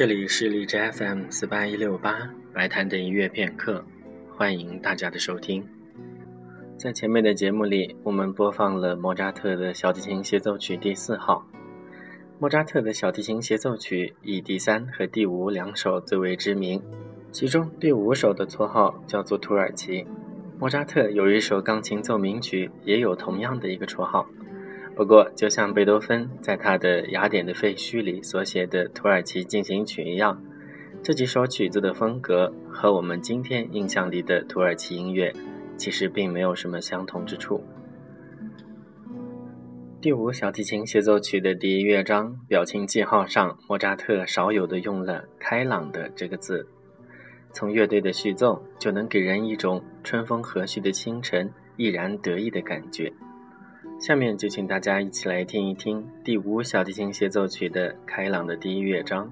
这里是荔枝 FM 四八一六八白谈的音乐片刻，欢迎大家的收听。在前面的节目里，我们播放了莫扎特的小提琴协奏曲第四号。莫扎特的小提琴协奏曲以第三和第五两首最为知名，其中第五首的绰号叫做土耳其。莫扎特有一首钢琴奏鸣曲，也有同样的一个绰号。不过，就像贝多芬在他的《雅典的废墟》里所写的《土耳其进行曲》一样，这几首曲子的风格和我们今天印象里的土耳其音乐其实并没有什么相同之处。第五小提琴协奏曲的第一乐章表情记号上，莫扎特少有的用了“开朗的”这个字，从乐队的序奏就能给人一种春风和煦的清晨，毅然得意的感觉。下面就请大家一起来听一听第五小提琴协奏曲的开朗的第一乐章。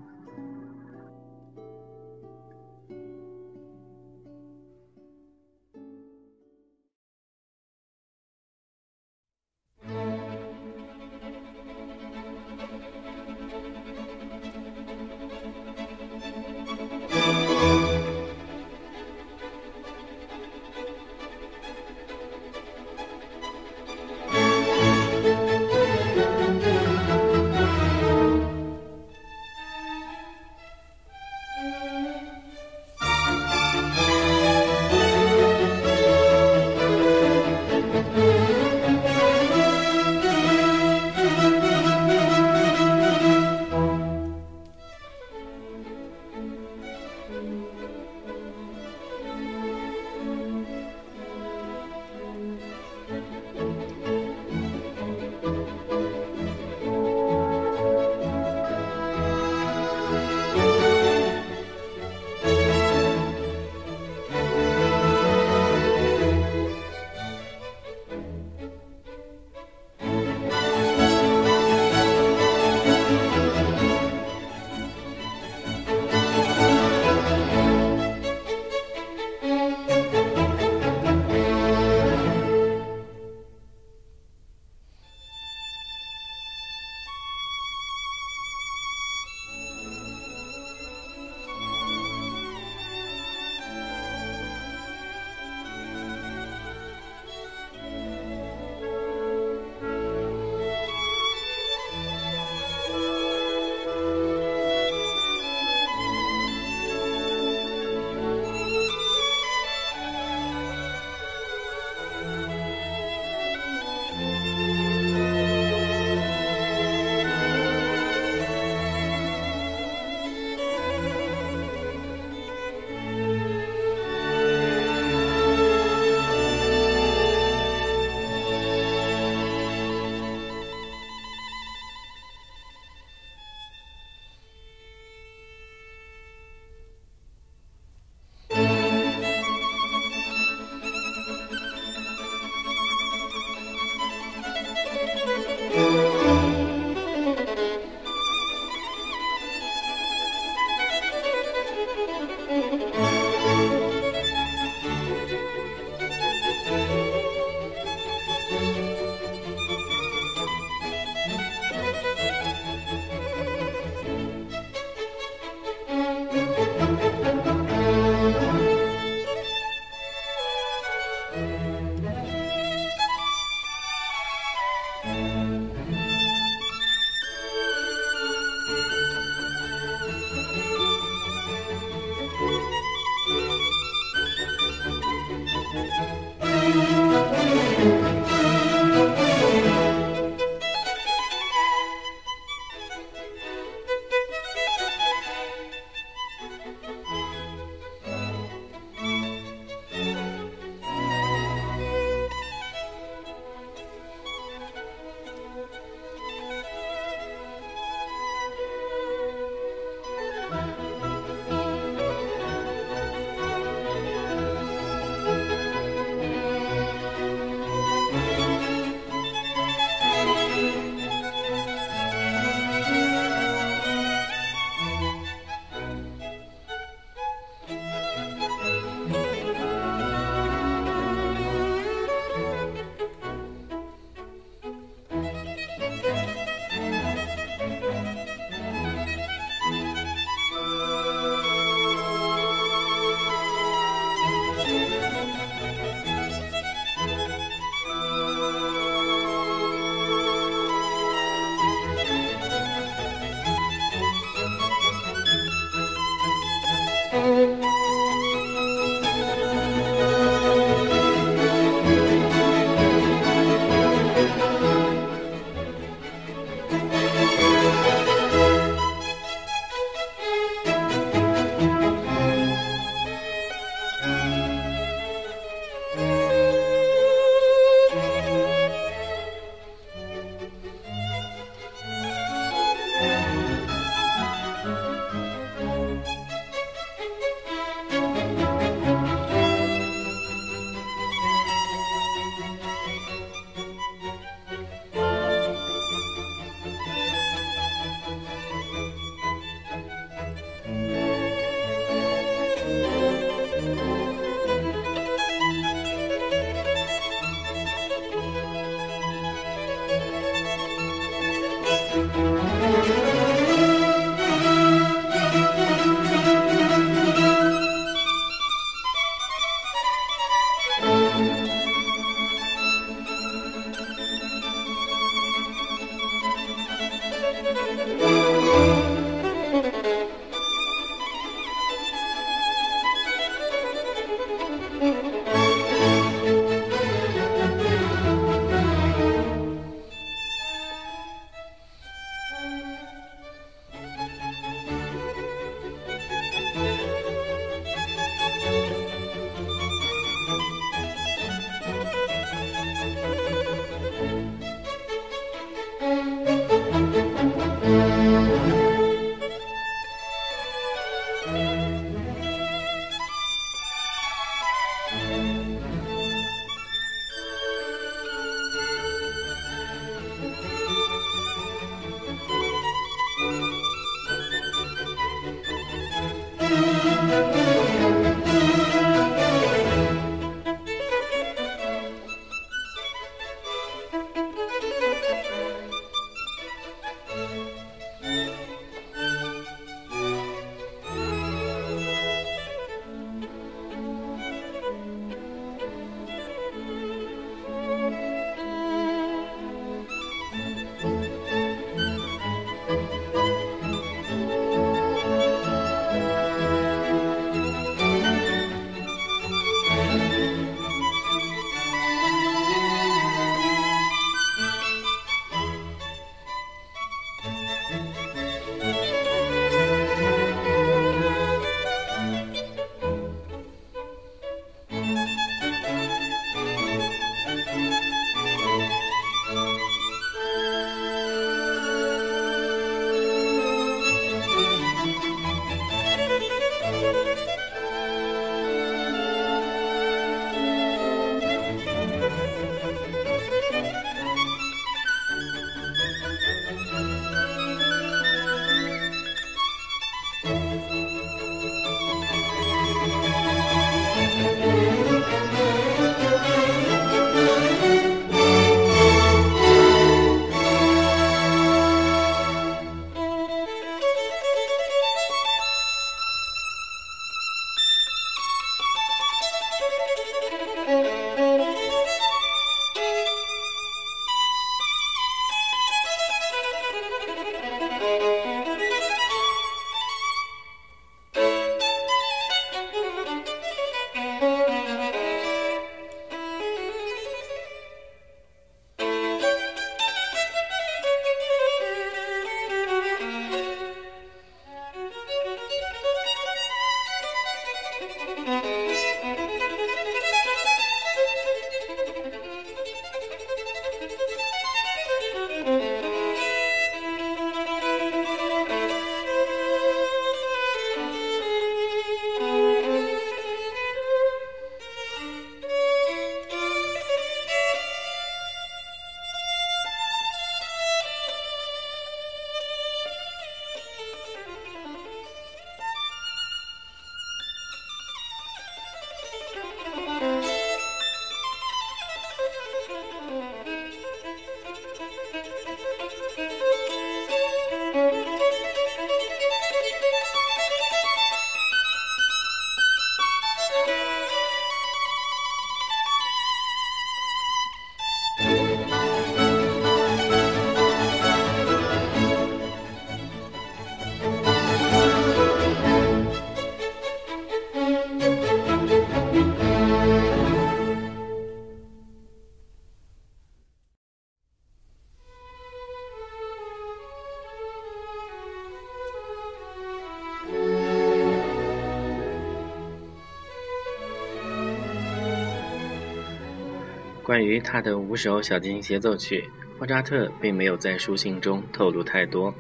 关于他的五首小提琴协奏曲，莫扎特并没有在书信中透露太多，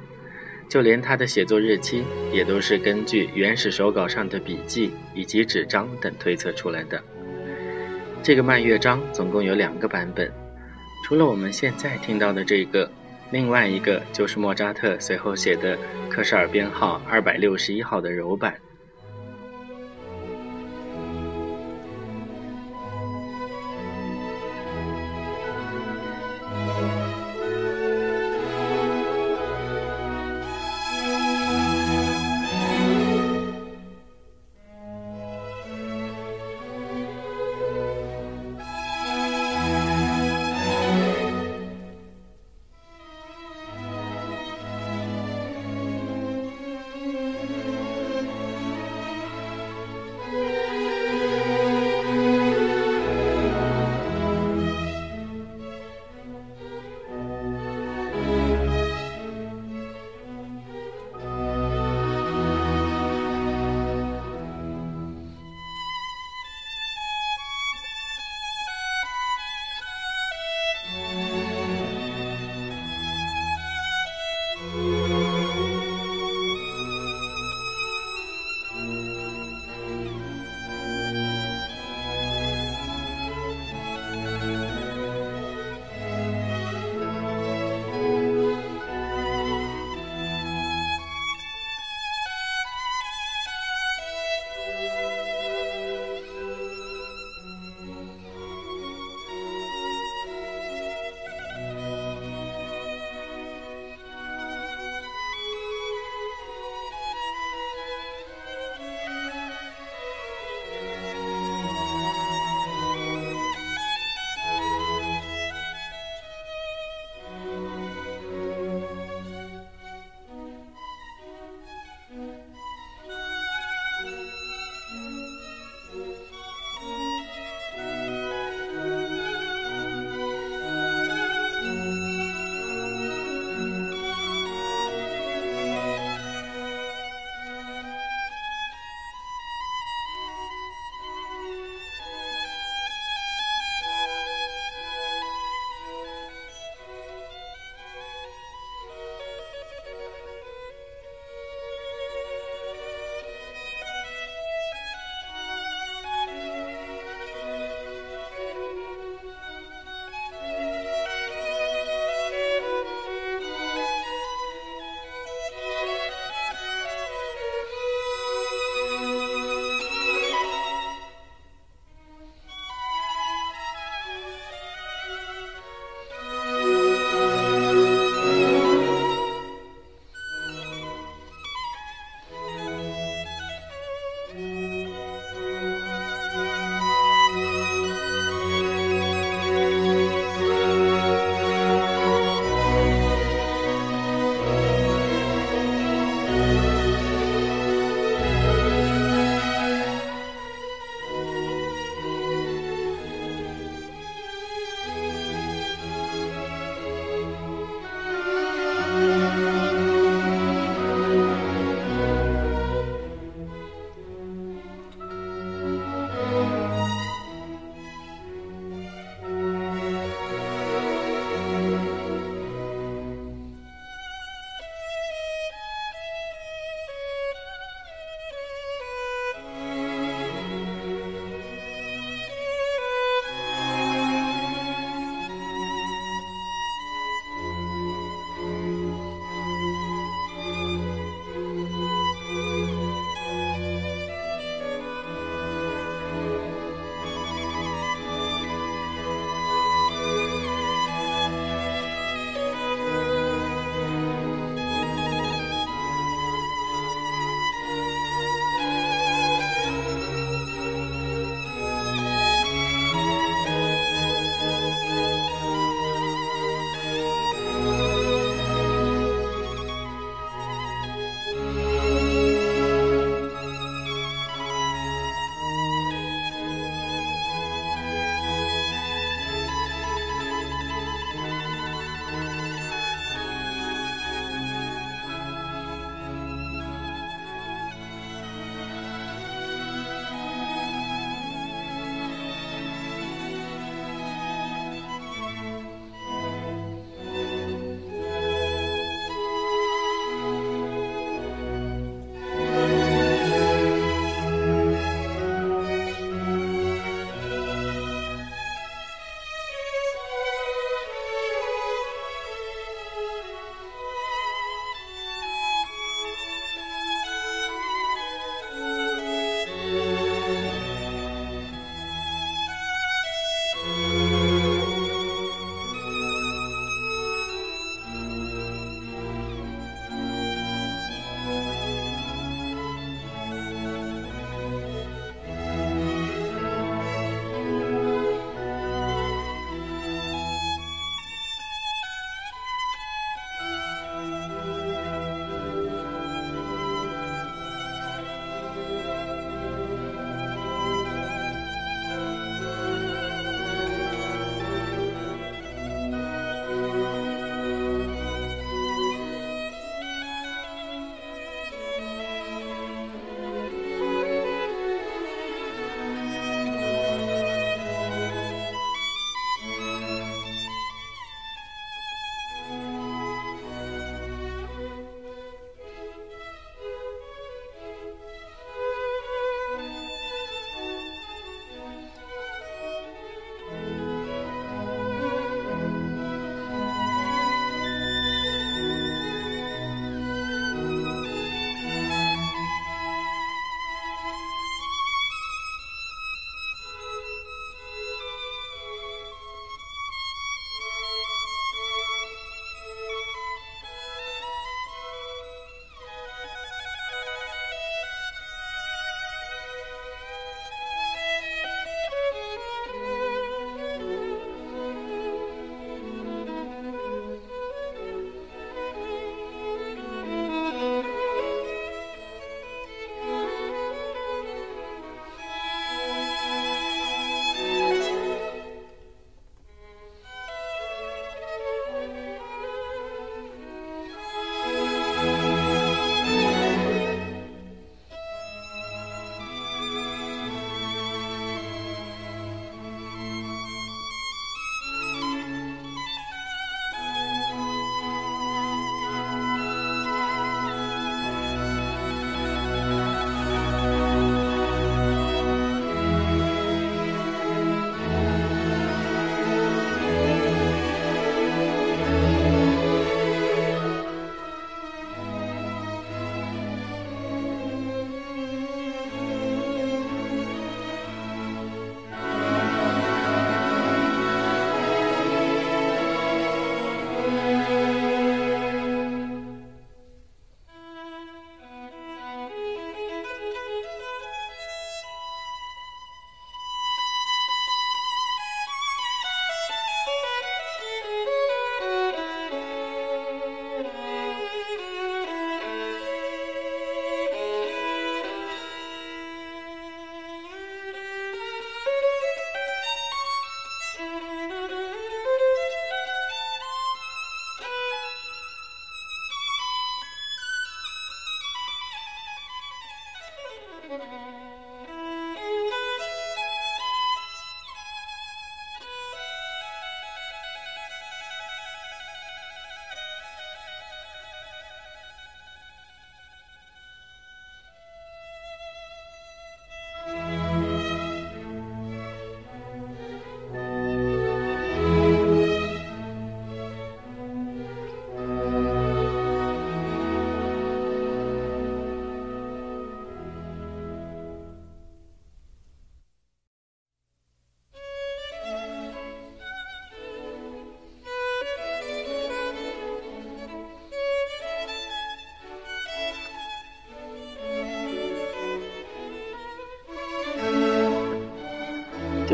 就连他的写作日期也都是根据原始手稿上的笔记以及纸张等推测出来的。这个慢乐章总共有两个版本，除了我们现在听到的这个，另外一个就是莫扎特随后写的科舍尔编号二百六十一号的柔版。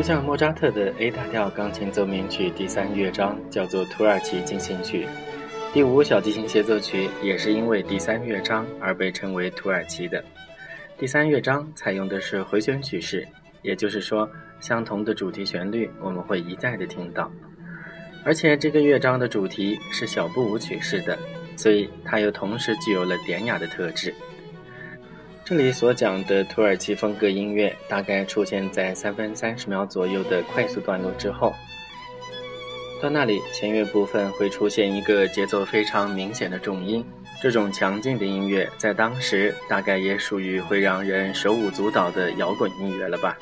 像莫扎特的 A 大调钢琴奏鸣曲第三乐章叫做土耳其进行曲，第五小提琴协奏曲也是因为第三乐章而被称为土耳其的。第三乐章采用的是回旋曲式，也就是说，相同的主题旋律我们会一再的听到。而且这个乐章的主题是小步舞曲式的，所以它又同时具有了典雅的特质。这里所讲的土耳其风格音乐，大概出现在三分三十秒左右的快速段落之后。到那里，前乐部分会出现一个节奏非常明显的重音。这种强劲的音乐，在当时大概也属于会让人手舞足蹈的摇滚音乐了吧。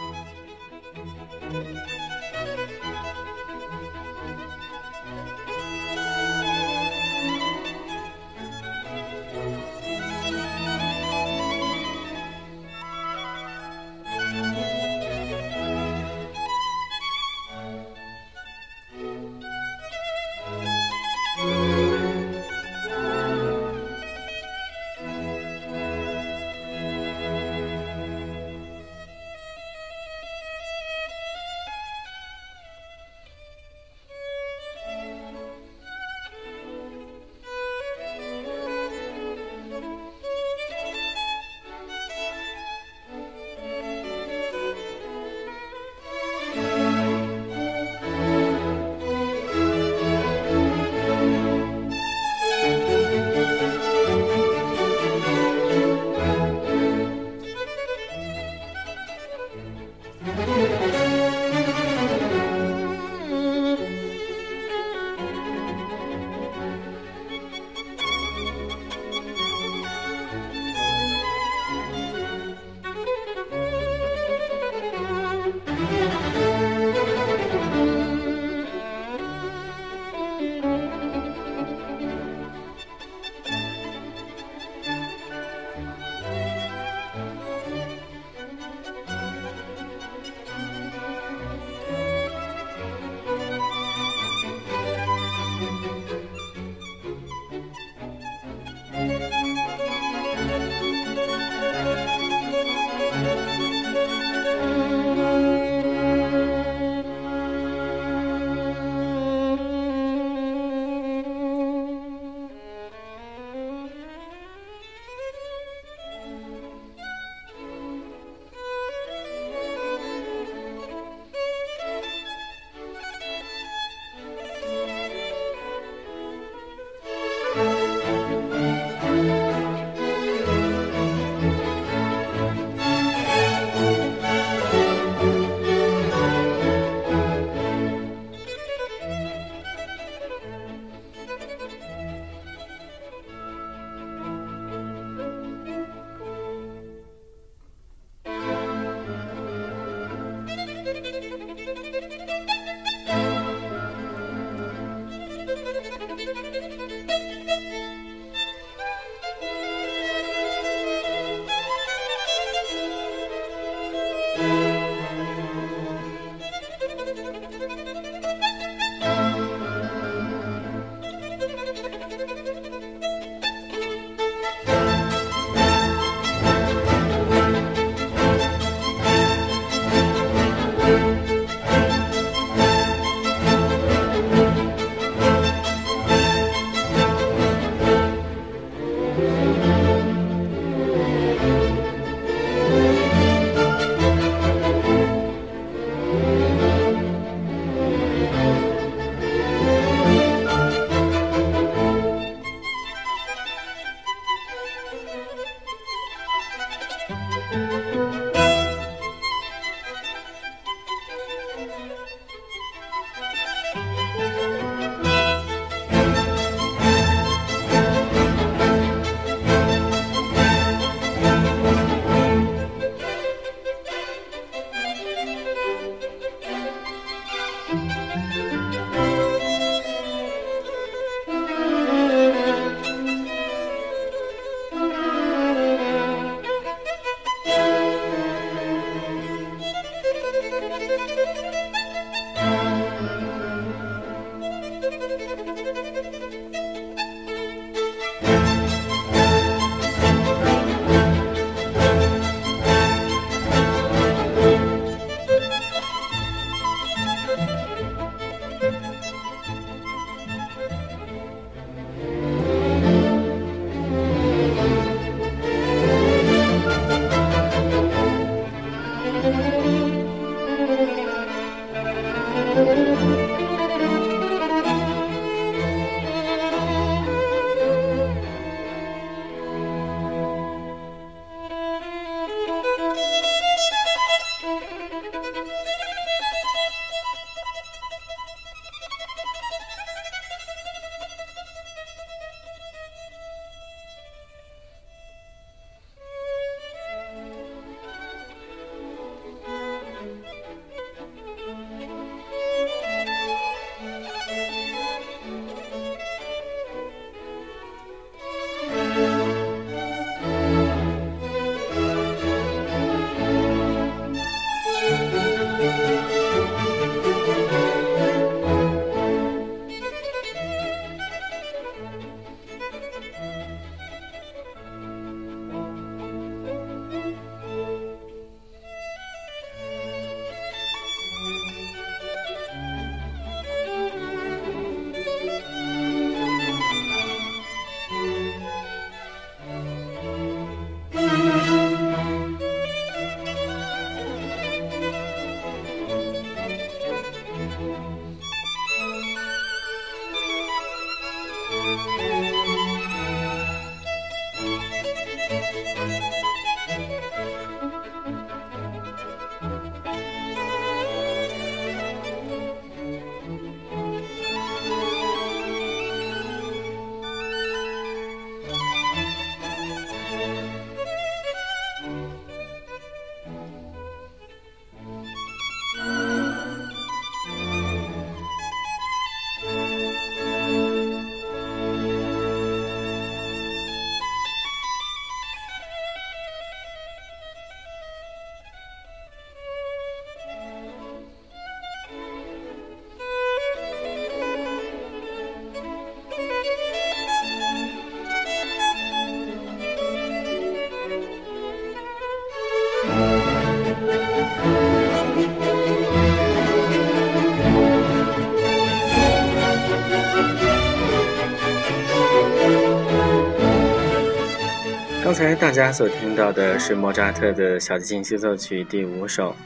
才大家所听到的是莫扎特的小提琴协奏曲第五首。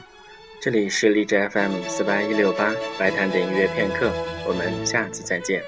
这里是荔枝 FM 四八一六八白谈的音乐片刻，我们下次再见。